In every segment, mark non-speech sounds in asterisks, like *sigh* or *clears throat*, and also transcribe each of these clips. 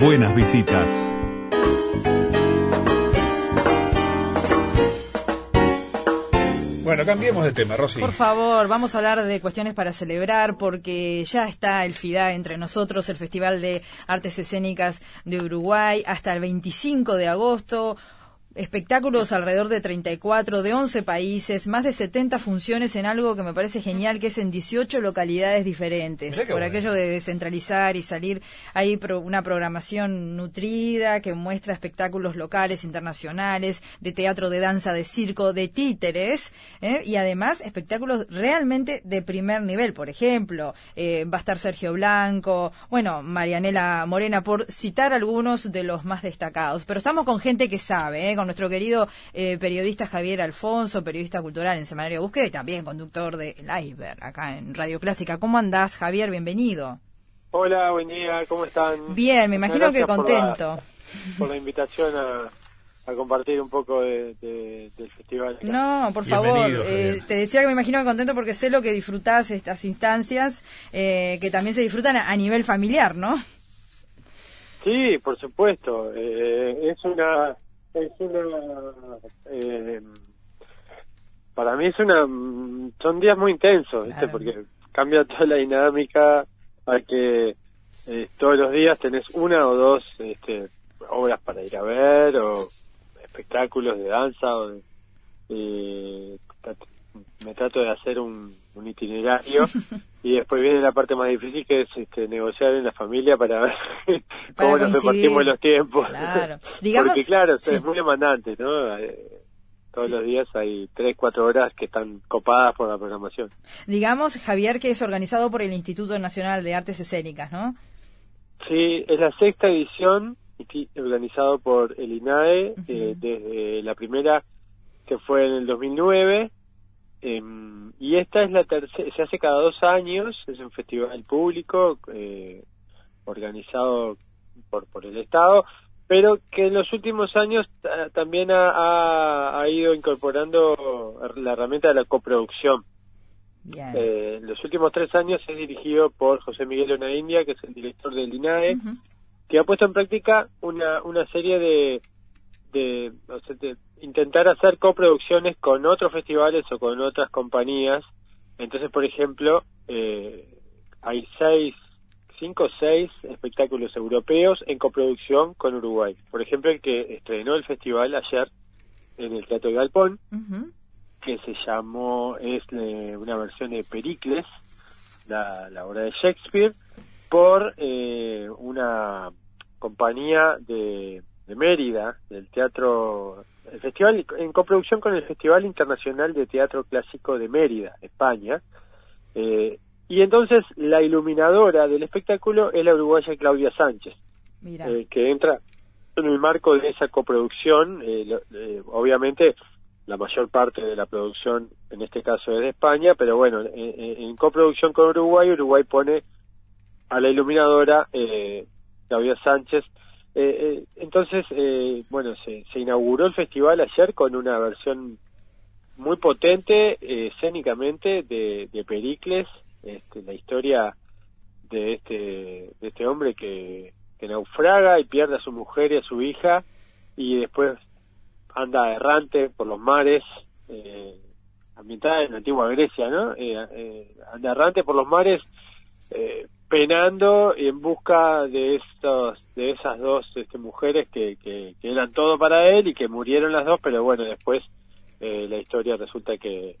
buenas visitas. Bueno, cambiemos de tema, Rosy. Por favor, vamos a hablar de cuestiones para celebrar porque ya está el FIDA entre nosotros, el Festival de Artes Escénicas de Uruguay, hasta el 25 de agosto espectáculos alrededor de 34 de 11 países, más de 70 funciones en algo que me parece genial, que es en 18 localidades diferentes. Por aquello de descentralizar y salir, hay una programación nutrida que muestra espectáculos locales, internacionales, de teatro, de danza, de circo, de títeres, ¿eh? y además espectáculos realmente de primer nivel. Por ejemplo, eh, va a estar Sergio Blanco, bueno, Marianela Morena, por citar algunos de los más destacados. Pero estamos con gente que sabe, ¿eh? Nuestro querido eh, periodista Javier Alfonso, periodista cultural en Semanario Búsqueda y también conductor de El Iceberg acá en Radio Clásica. ¿Cómo andás, Javier? Bienvenido. Hola, buen día, ¿cómo están? Bien, me imagino que contento. Por la, invitación a, compartir un poco del festival. No, por favor, eh, te decía que me imagino que contento porque sé lo que disfrutás estas instancias, eh, que también se disfrutan a, nivel familiar, ¿no? Sí, por supuesto. es una es una eh, para mí es una son días muy intensos porque cambia toda la dinámica hay que eh, todos los días tenés una o dos este, obras para ir a ver o espectáculos de danza o eh, me trato de hacer un, un itinerario *laughs* y después viene la parte más difícil que es este, negociar en la familia para ver *laughs* cómo nos repartimos los tiempos. Claro. Porque claro, es muy demandante, ¿no? Eh, todos los días hay tres, cuatro horas que están copadas por la programación. Digamos, Javier, que es organizado por el Instituto Nacional de Artes Escénicas, ¿no? Sí, es la sexta edición organizado por el INAE eh, desde la primera que fue en el 2009 Em, y esta es la tercera, se hace cada dos años, es un festival público eh, organizado por, por el Estado, pero que en los últimos años también ha, ha, ido incorporando la herramienta de la coproducción. Eh, en los últimos tres años es dirigido por José Miguel Ona India, que es el director del INAE, que ha puesto en práctica una, una serie de, de, de intentar hacer coproducciones con otros festivales o con otras compañías. Entonces, por ejemplo, eh, hay seis, cinco o seis espectáculos europeos en coproducción con Uruguay. Por ejemplo, el que estrenó el festival ayer en el Teatro de Galpón, que se llamó, es eh, una versión de Pericles, la, la obra de Shakespeare, por eh, una compañía de de Mérida, del teatro, el festival en coproducción con el Festival Internacional de Teatro Clásico de Mérida, España. Eh, y entonces la iluminadora del espectáculo es la uruguaya Claudia Sánchez, eh, que entra en el marco de esa coproducción. Eh, obviamente la mayor parte de la producción en este caso es de España, pero bueno, en coproducción con Uruguay, Uruguay pone a la iluminadora Claudia Sánchez eh, eh, entonces, eh, bueno, se, inauguró el festival ayer con una versión muy potente escénicamente de, Pericles, este, la historia de este, de este hombre que, que naufraga y pierde a su mujer y a su hija y después anda errante por los mares, eh, ambientada en la antigua Grecia, ¿no? anda errante por los mares eh, penando en busca de estos de esas dos este, mujeres que, que, eran todo para él y que murieron las dos pero bueno después eh, la historia resulta que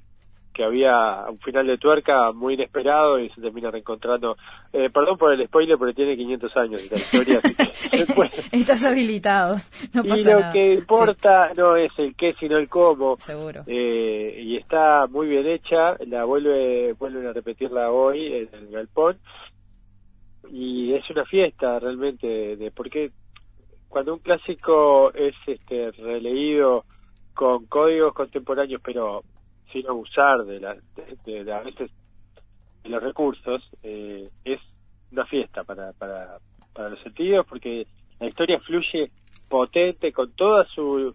que había un final de tuerca muy inesperado y se termina reencontrando. Eh, perdón por el spoiler, pero tiene 500 años esta historia. *laughs* Estás habilitado. No pasa y lo que importa no es el qué, sino el cómo. Seguro. Eh, y está muy bien hecha. La vuelve vuelven a repetirla hoy en el galpón y es una fiesta realmente de porque cuando un clásico es este releído con códigos contemporáneos pero sin abusar de la de, a veces de los recursos eh, es una fiesta para, para para los sentidos porque la historia fluye potente con todas sus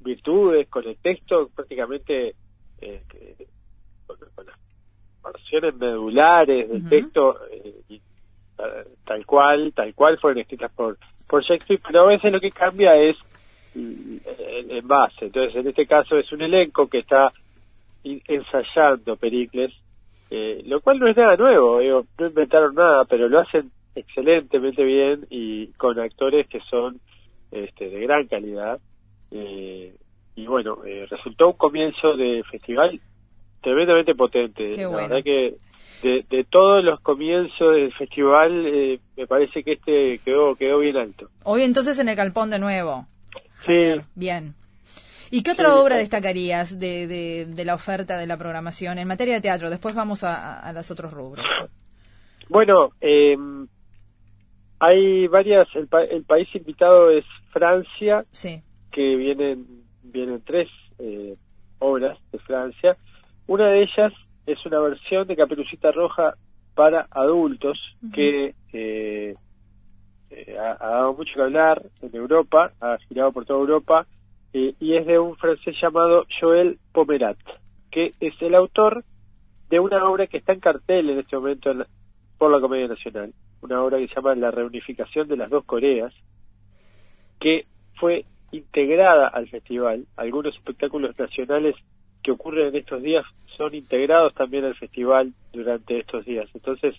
virtudes con el texto prácticamente eh, con, las versiones medulares del texto eh, tal cual, tal cual fueron escritas por, por Shakespeare, pero a veces lo que cambia es el base. Entonces, en este caso es un elenco que está ensayando Pericles, eh, lo cual no es nada nuevo, no inventaron nada, pero lo hacen excelentemente bien y con actores que son este, de gran calidad. Eh, y bueno, eh, resultó un comienzo de festival tremendamente potente. La verdad que de, de, todos los comienzos del festival, eh, me parece que este quedó, quedó bien alto. Hoy entonces en el Calpón de nuevo. Sí. Bien. ¿Y qué otra obra destacarías de, de, la oferta de la programación en materia de teatro? Después vamos a, a los otros rubros. Bueno, eh, hay varias, el, el, país invitado es Francia, sí. que vienen, vienen tres eh, obras de Francia. Una de ellas es una versión de Caperucita Roja para adultos que eh, eh, ha, dado mucho que hablar en Europa, ha girado por toda Europa, eh, y es de un francés llamado Joël Pomerat, que es el autor de una obra que está en cartel en este momento por la Comedia Nacional, una obra que se llama La reunificación de las dos Coreas, que fue integrada al festival. Algunos espectáculos nacionales que ocurren en estos días son integrados también al festival durante estos días. Entonces,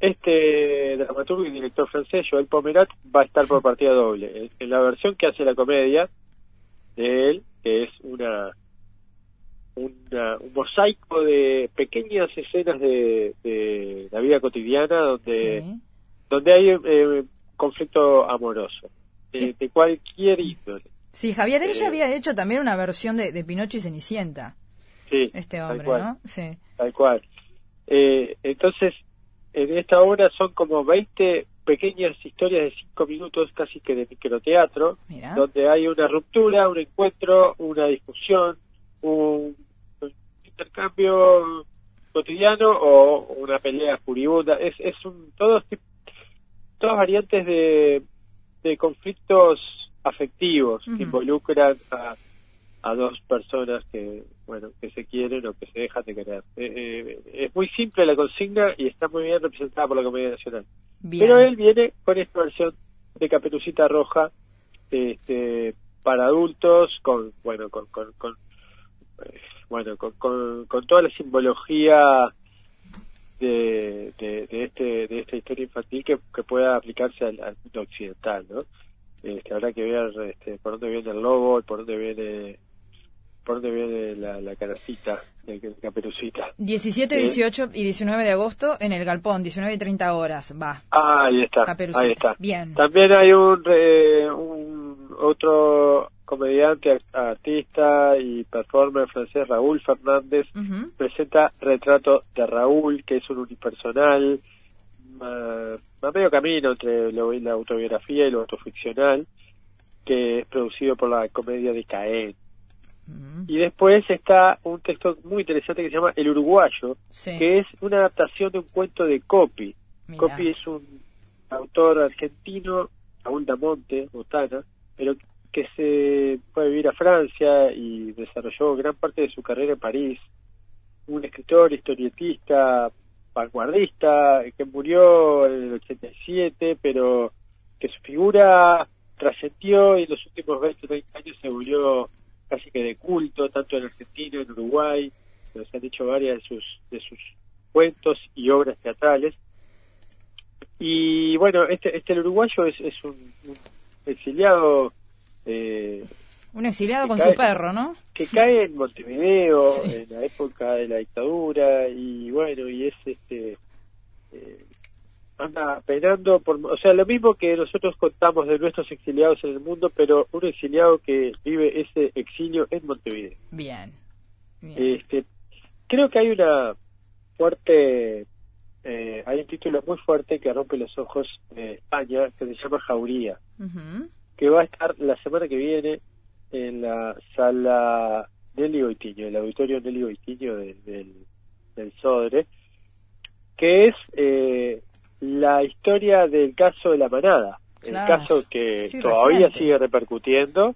este dramaturgo y director francés, Joel Pomerat, va a estar por partida doble. En la versión que hace la comedia de él, que es una, una un mosaico de pequeñas escenas de, la vida cotidiana donde, donde hay eh, conflicto amoroso, de, cualquier índole. Sí, Javier, él ya eh, había hecho también una versión de, de Pinocho y Cenicienta. Sí, este hombre, ¿no? Sí. Tal cual. Eh, entonces, en esta obra son como 20 pequeñas historias de 5 minutos, casi que de microteatro, donde hay una ruptura, un encuentro, una discusión, un, intercambio cotidiano o una pelea furibunda. Es, es un, todos, todas variantes de, de conflictos afectivos que involucran a a dos personas que bueno que se quieren o que se dejan de querer. Eh, eh, es muy simple la consigna y está muy bien representada por la comedia nacional. Pero él viene con esta versión de Caperucita Roja este para adultos con bueno con, con, eh, bueno con, con, toda la simbología de, de, este de esta historia infantil que, que pueda aplicarse al, mundo occidental no este, habrá que ver este, por dónde viene el lobo, por dónde viene por dónde viene la, la caracita de Caperucita. 17, 18 eh, y 19 de agosto en el Galpón, 19 y 30 horas, va. Ah, ahí está, ahí está. Bien. También hay un, un otro comediante, artista y performer francés, Raúl Fernández, presenta Retrato de Raúl, que es un unipersonal, a medio camino entre la autobiografía y lo autoficcional, que es producido por la comedia de Caen y después está un texto muy interesante que se llama El Uruguayo, que es una adaptación de un cuento de Copy. Copy es un autor argentino, Raúl Damonte, Botana, pero que se fue a vivir a Francia y desarrolló gran parte de su carrera en París. Un escritor, historietista, vanguardista, que murió en el 87, pero que su figura trascendió y en los últimos 20 o 30 años se volvió casi que de culto, tanto en Argentina, en Uruguay, se han dicho varias de sus, de sus cuentos y obras teatrales. Y bueno, este, este uruguayo es, es un, exiliado. Eh, un exiliado con su perro, ¿no? Que cae en Montevideo en la época de la dictadura y bueno, y es este. Eh, anda penando por, o sea, lo mismo que nosotros contamos de nuestros exiliados en el mundo, pero un exiliado que vive ese exilio en Montevideo. Bien. Este, creo que hay una fuerte, eh, hay un título muy fuerte que rompe los ojos de España que se llama Jauría, que va a estar la semana que viene en la sala Nelly Goitiño, el auditorio Nelly Goitiño del, del Sodre, que es eh, la historia del caso de la manada, el caso que todavía sigue repercutiendo,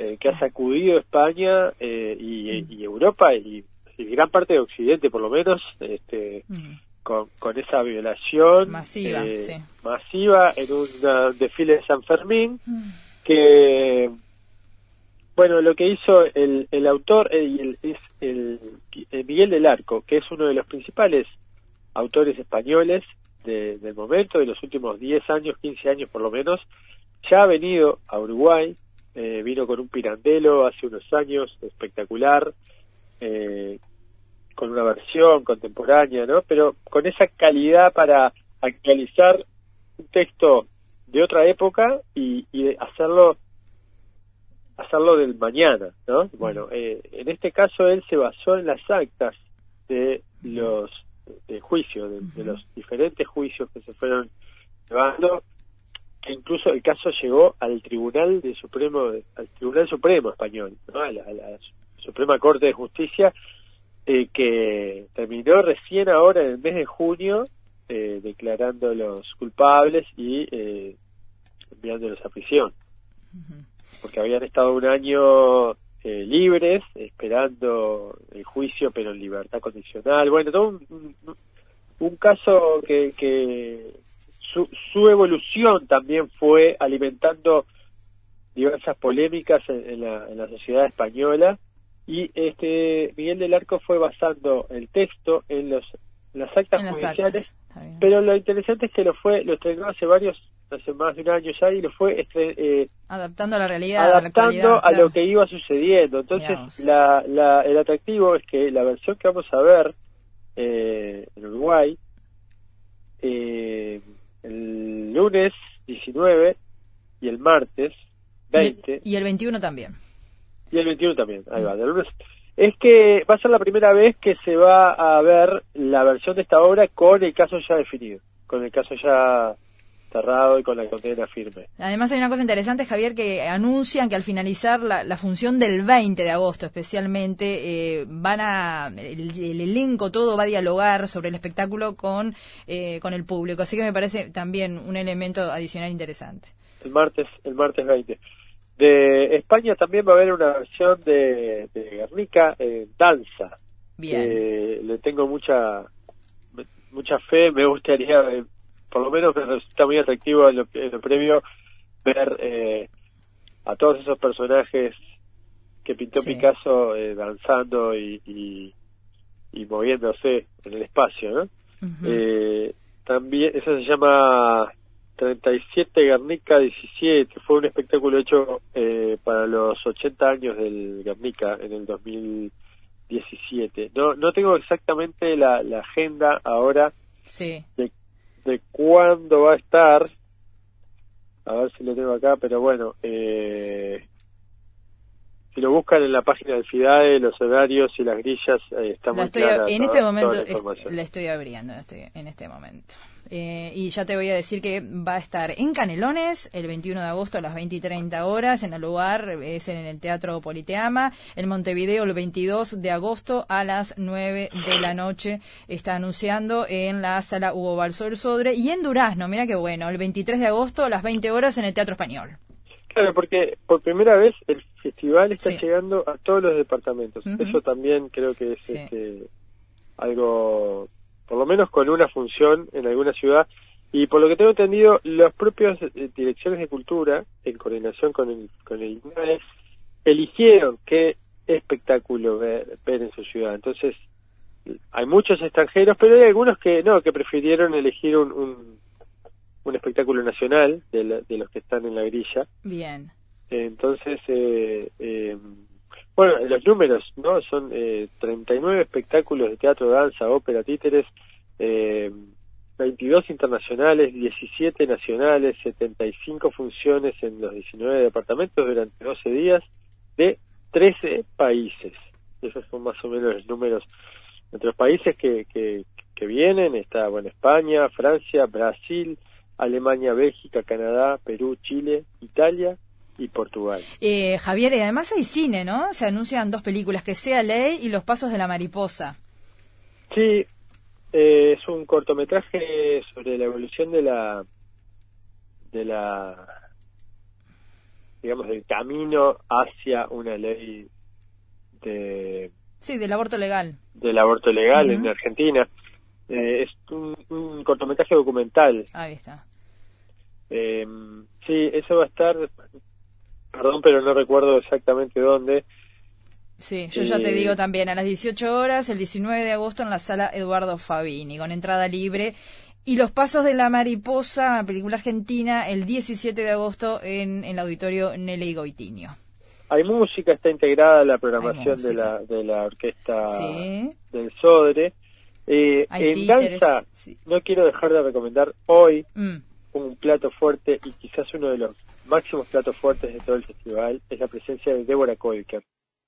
eh, que ha sacudido España eh, y, Europa y, gran parte de Occidente por lo menos, este, con, con esa violación masiva, eh, masiva en un desfile de San Fermín, mm. que, bueno, lo que hizo el, el autor el, es el, Miguel del Arco, que es uno de los principales autores españoles del momento, de los últimos 10 años, 15 años por lo menos, ya ha venido a Uruguay, eh, vino con un pirandelo hace unos años, espectacular, eh, con una versión contemporánea, ¿no? Pero con esa calidad para actualizar un texto de otra época y, y hacerlo hacerlo del mañana, ¿no? Bueno, eh, en este caso él se basó en las actas de los de juicio, de, los diferentes juicios que se fueron llevando, que incluso el caso llegó al Tribunal de Supremo, al Tribunal Supremo español, ¿no? a, la, Suprema Corte de Justicia, eh, que terminó recién ahora en el mes de junio eh, declarando los culpables y eh, enviándolos a prisión. Porque habían estado un año eh, libres, esperando el juicio, pero en libertad condicional. Bueno, todo un, un, caso que, que su, su, evolución también fue alimentando diversas polémicas en, la, en la sociedad española y este Miguel del Arco fue basando el texto en los las actas judiciales pero lo interesante es que lo fue lo estrenó hace varios hace más de un año ya y lo fue este, eh, adaptando a la realidad adaptando a, lo que iba sucediendo. Entonces la, la, el atractivo es que la versión que vamos a ver eh, en Uruguay eh, el lunes 19 y el martes 20 y, el 21 también. Y el 21 también ahí va del lunes. Es que va a ser la primera vez que se va a ver la versión de esta obra con el caso ya definido, con el caso ya cerrado y con la condena firme. Además hay una cosa interesante, Javier, que anuncian que al finalizar la, función del 20 de agosto especialmente, eh, van a, el, elenco todo va a dialogar sobre el espectáculo con, eh, con el público, así que me parece también un elemento adicional interesante. El martes, el martes 20. De España también va a haber una versión de, de Guernica en danza. Bien. le tengo mucha mucha fe, me gustaría, eh, por lo menos me resulta muy atractivo en lo, previo ver eh, a todos esos personajes que pintó Picasso eh, danzando y, y, moviéndose en el espacio, ¿no? también, eso se llama 37 Guernica 17 fue un espectáculo hecho eh, para los 80 años del Guernica en el 2017 no no tengo exactamente la, la agenda ahora sí. de, de cuándo va a estar. A ver si lo tengo acá pero bueno eh, si lo buscan en la página del FIDAE, los horarios y las grillas, eh, estamos En este momento la, estoy abriendo en este, en este momento. Eh, y ya te voy a decir que va a estar en Canelones el 21 de agosto a las 20 y 30 horas. En el lugar es en el Teatro Politeama. En Montevideo el 22 de agosto a las 9 de la noche. Está anunciando en la sala Hugo Balso del Sodre. Y en Durazno, mira qué bueno, el 23 de agosto a las 20 horas en el Teatro Español. Claro, porque por primera vez el festival está llegando a todos los departamentos. Eso también creo que es este, algo por lo menos con una función en alguna ciudad. Y por lo que tengo entendido, las propias eh, direcciones de cultura, en coordinación con el, con el INAE, eligieron qué espectáculo ver, en su ciudad. Entonces, hay muchos extranjeros, pero hay algunos que no, que prefirieron elegir un, un, un espectáculo nacional de, de, los que están en la grilla. Bien. Entonces, eh, eh, bueno, los números, ¿no? Son eh, 39 espectáculos de teatro, danza, ópera, títeres, eh, 22 internacionales, 17 nacionales, 75 funciones en los 19 departamentos durante 12 días de 13 países. Esos son más o menos los números de los países que, que, que vienen. Está, bueno, España, Francia, Brasil, Alemania, Bélgica, Canadá, Perú, Chile, Italia y Portugal. Eh, Javier, y además hay cine, ¿no? Se anuncian dos películas, Que sea ley y Los pasos de la mariposa. Sí, eh, es un cortometraje sobre la evolución de la de la digamos del camino hacia una ley de sí del aborto legal del aborto legal en Argentina Eh, es un, cortometraje documental. Ahí está. Eh, sí, eso va a estar, perdón, pero no recuerdo exactamente dónde. Sí, yo ya te digo también, a las 18 horas, el 19 de agosto en la sala Eduardo Fabini, con entrada libre. Y Los Pasos de la Mariposa, película argentina, el 17 de agosto en, el auditorio Nelly Goitinio. Hay música, está integrada la programación de la, de la orquesta del Sodre. Eh, en danza, no quiero dejar de recomendar hoy mm. un plato fuerte y quizás uno de los máximos platos fuertes de todo el festival, es la presencia de Débora Koiker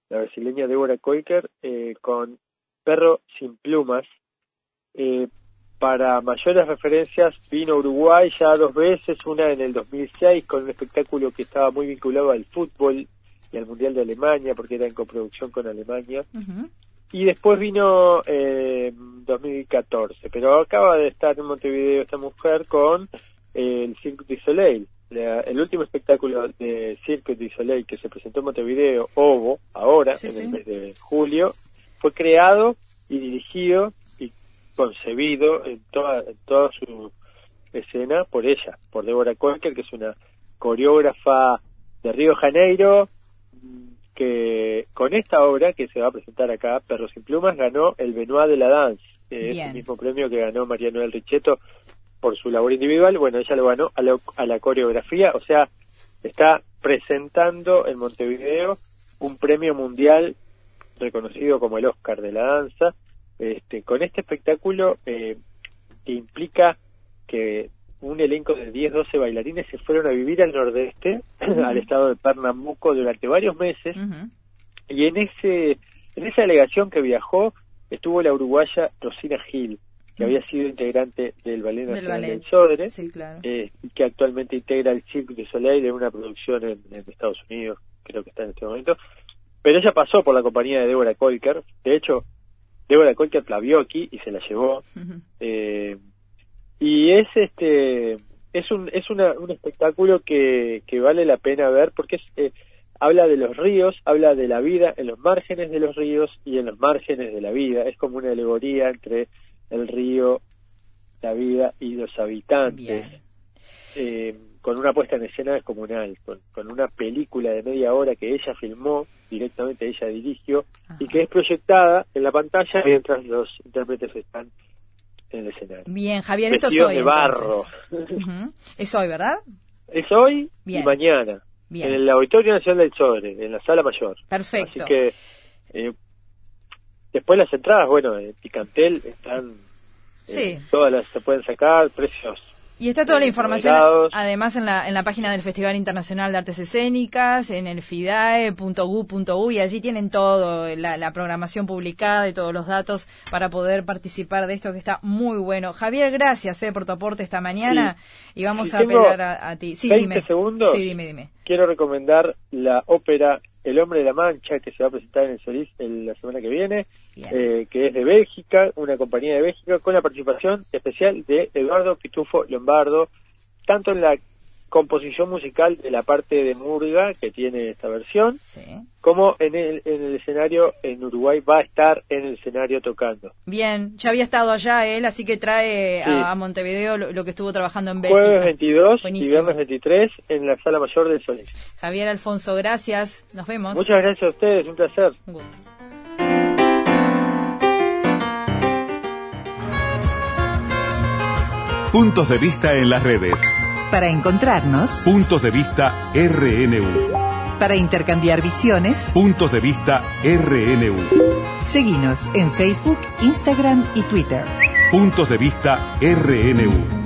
la brasileña Débora Koiker, eh, con Perro sin plumas. Eh, para mayores referencias vino a Uruguay ya dos veces, una en el 2006 con un espectáculo que estaba muy vinculado al fútbol y al Mundial de Alemania, porque era en coproducción con Alemania. Y después vino eh, en 2014, pero acaba de estar en Montevideo esta mujer con el Cirque du Soleil. El último espectáculo de Cirque du Soleil que se presentó en Montevideo, Ovo, ahora, en el mes de julio, fue creado y dirigido y concebido en toda, toda su escena por ella, por Deborah Colker, que es una coreógrafa de Río Janeiro, que con esta obra que se va a presentar acá, Perros sin Plumas, ganó el Benoit de la Danse, es el mismo premio que ganó María Noel Richetto por su labor individual, bueno, ella lo ganó a la, coreografía, o sea, está presentando en Montevideo un premio mundial reconocido como el Oscar de la danza, este, con este espectáculo eh, que implica que un elenco de 10, 12 bailarines se fueron a vivir al nordeste, *clears throat* al estado de Pernambuco durante varios meses, y en ese en esa delegación que viajó estuvo la uruguaya Rosina Gil, que había sido integrante del Ballet Nacional del, Sodre, eh, y que actualmente integra el Cirque du Soleil de una producción en, Estados Unidos, creo que está en este momento. Pero ella pasó por la compañía de Deborah Kolker, de hecho, Deborah Kolker la vio aquí y se la llevó. eh, y es este es un es una, un espectáculo que, que vale la pena ver porque es, eh, habla de los ríos, habla de la vida en los márgenes de los ríos y en los márgenes de la vida. Es como una alegoría entre el río, la vida y los habitantes, eh, con una puesta en escena descomunal, con, con una película de media hora que ella filmó, directamente ella dirigió, y que es proyectada en la pantalla mientras los intérpretes están en el escenario. Bien, Javier, esto es hoy. de barro. Es hoy, ¿verdad? Es hoy y mañana. En el Auditorio Nacional del Sodre, en la sala mayor. Perfecto. Así que eh, Después las entradas, bueno, en Picantel están, eh, todas las se pueden sacar, precios. Y está toda la información, además, en la, en la página del Festival Internacional de Artes Escénicas, en el fidae.gu.u, y allí tienen todo, la, programación publicada y todos los datos para poder participar de esto que está muy bueno. Javier, gracias eh, por tu aporte esta mañana y vamos a apelar a, ti. Sí, dime. segundos. Sí, dime, dime. Quiero recomendar la ópera el Hombre de la Mancha, que se va a presentar en el Solís la semana que viene, eh, que es de Bélgica, una compañía de Bélgica, con la participación especial de Eduardo Pitufo Lombardo, tanto en la composición musical de la parte de Murga que tiene esta versión, como en el, en el escenario en Uruguay va a estar en el escenario tocando. Bien, ya había estado allá él, así que trae a, Montevideo lo, que estuvo trabajando en Bélgica. Jueves 22 y viernes 23 en la Sala Mayor del Solís. Javier Alfonso, gracias, nos vemos. Muchas gracias a ustedes, un placer. Puntos de vista en las redes. Para encontrarnos. Puntos de vista RNU. Para intercambiar visiones. Puntos de vista RNU. Seguinos en Facebook, Instagram y Twitter. Puntos de vista RNU.